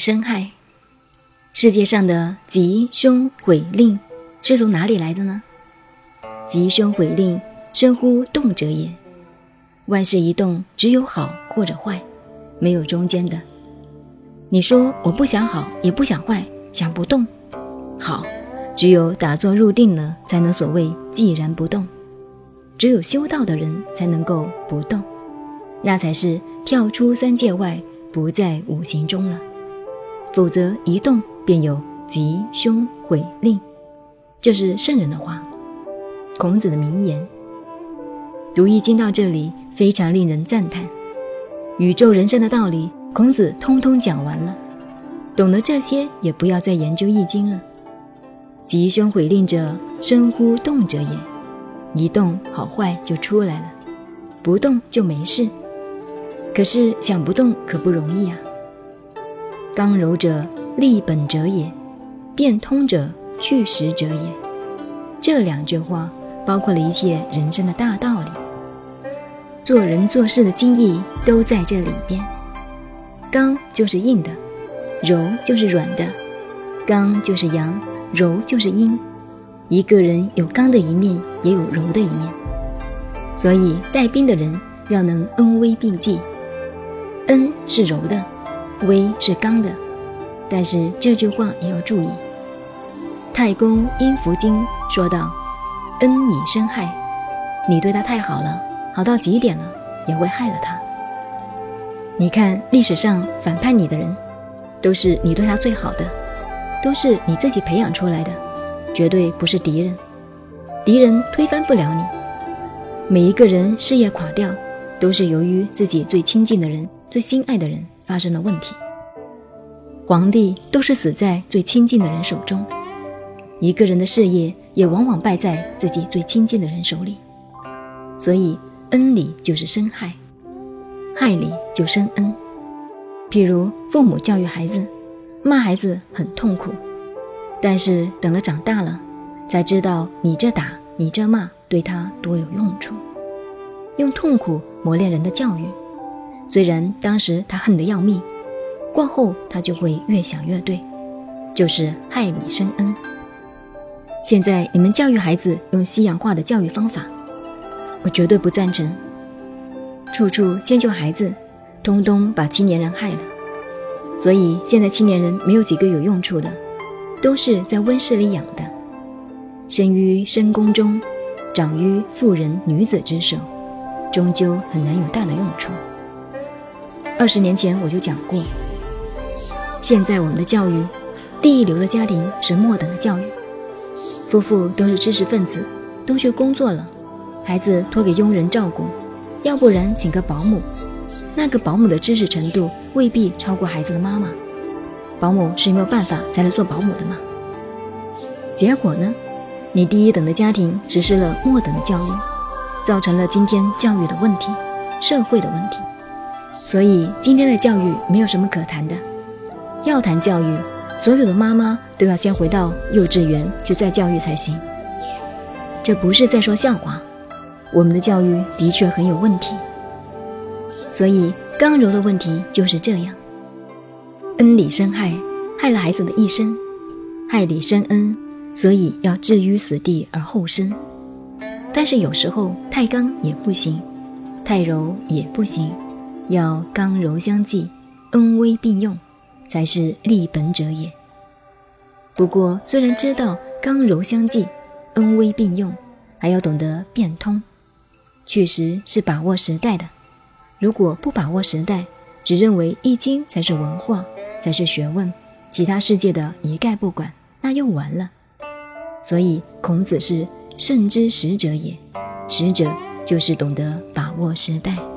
生害。世界上的吉凶毁令是从哪里来的呢？吉凶毁令生乎动者也。万事一动，只有好或者坏，没有中间的。你说我不想好，也不想坏，想不动。好，只有打坐入定了，才能所谓寂然不动。只有修道的人才能够不动，那才是跳出三界外，不在五行中了。否则一动便有吉凶毁令，这是圣人的话，孔子的名言。读易经到这里，非常令人赞叹。宇宙人生的道理，孔子通通讲完了。懂得这些，也不要再研究易经了。吉凶毁令者，生乎动者也。一动好坏就出来了，不动就没事。可是想不动可不容易啊。刚柔者立本者也，变通者去实者也。这两句话包括了一切人生的大道理，做人做事的精义都在这里边。刚就是硬的，柔就是软的，刚就是阳，柔就是阴。一个人有刚的一面，也有柔的一面，所以带兵的人要能恩威并济。恩是柔的，威是刚的，但是这句话也要注意。太公阴符经说道：“恩以生害，你对他太好了，好到极点了，也会害了他。你看历史上反叛你的人，都是你对他最好的，都是你自己培养出来的。”绝对不是敌人，敌人推翻不了你。每一个人事业垮掉，都是由于自己最亲近的人、最心爱的人发生了问题。皇帝都是死在最亲近的人手中，一个人的事业也往往败在自己最亲近的人手里。所以，恩里就是生害，害里就生恩。譬如父母教育孩子，骂孩子很痛苦。但是等了长大了，才知道你这打你这骂对他多有用处。用痛苦磨练人的教育，虽然当时他恨得要命，过后他就会越想越对，就是害你生恩。现在你们教育孩子用西洋化的教育方法，我绝对不赞成。处处迁就孩子，通通把青年人害了。所以现在青年人没有几个有用处的。都是在温室里养的，生于深宫中，长于妇人女子之手，终究很难有大的用处。二十年前我就讲过，现在我们的教育，第一流的家庭是末等的教育，夫妇都是知识分子，都去工作了，孩子托给佣人照顾，要不然请个保姆，那个保姆的知识程度未必超过孩子的妈妈。保姆是没有办法才能做保姆的嘛？结果呢？你第一等的家庭实施了末等的教育，造成了今天教育的问题，社会的问题。所以今天的教育没有什么可谈的。要谈教育，所有的妈妈都要先回到幼稚园去再教育才行。这不是在说笑话，我们的教育的确很有问题。所以刚柔的问题就是这样。恩里生害，害了孩子的一生；害里生恩，所以要置于死地而后生。但是有时候太刚也不行，太柔也不行，要刚柔相济，恩威并用，才是立本者也。不过虽然知道刚柔相济，恩威并用，还要懂得变通，确实是把握时代的。如果不把握时代，只认为易经才是文化。才是学问，其他世界的一概不管，那又完了。所以孔子是圣之时者也，时者就是懂得把握时代。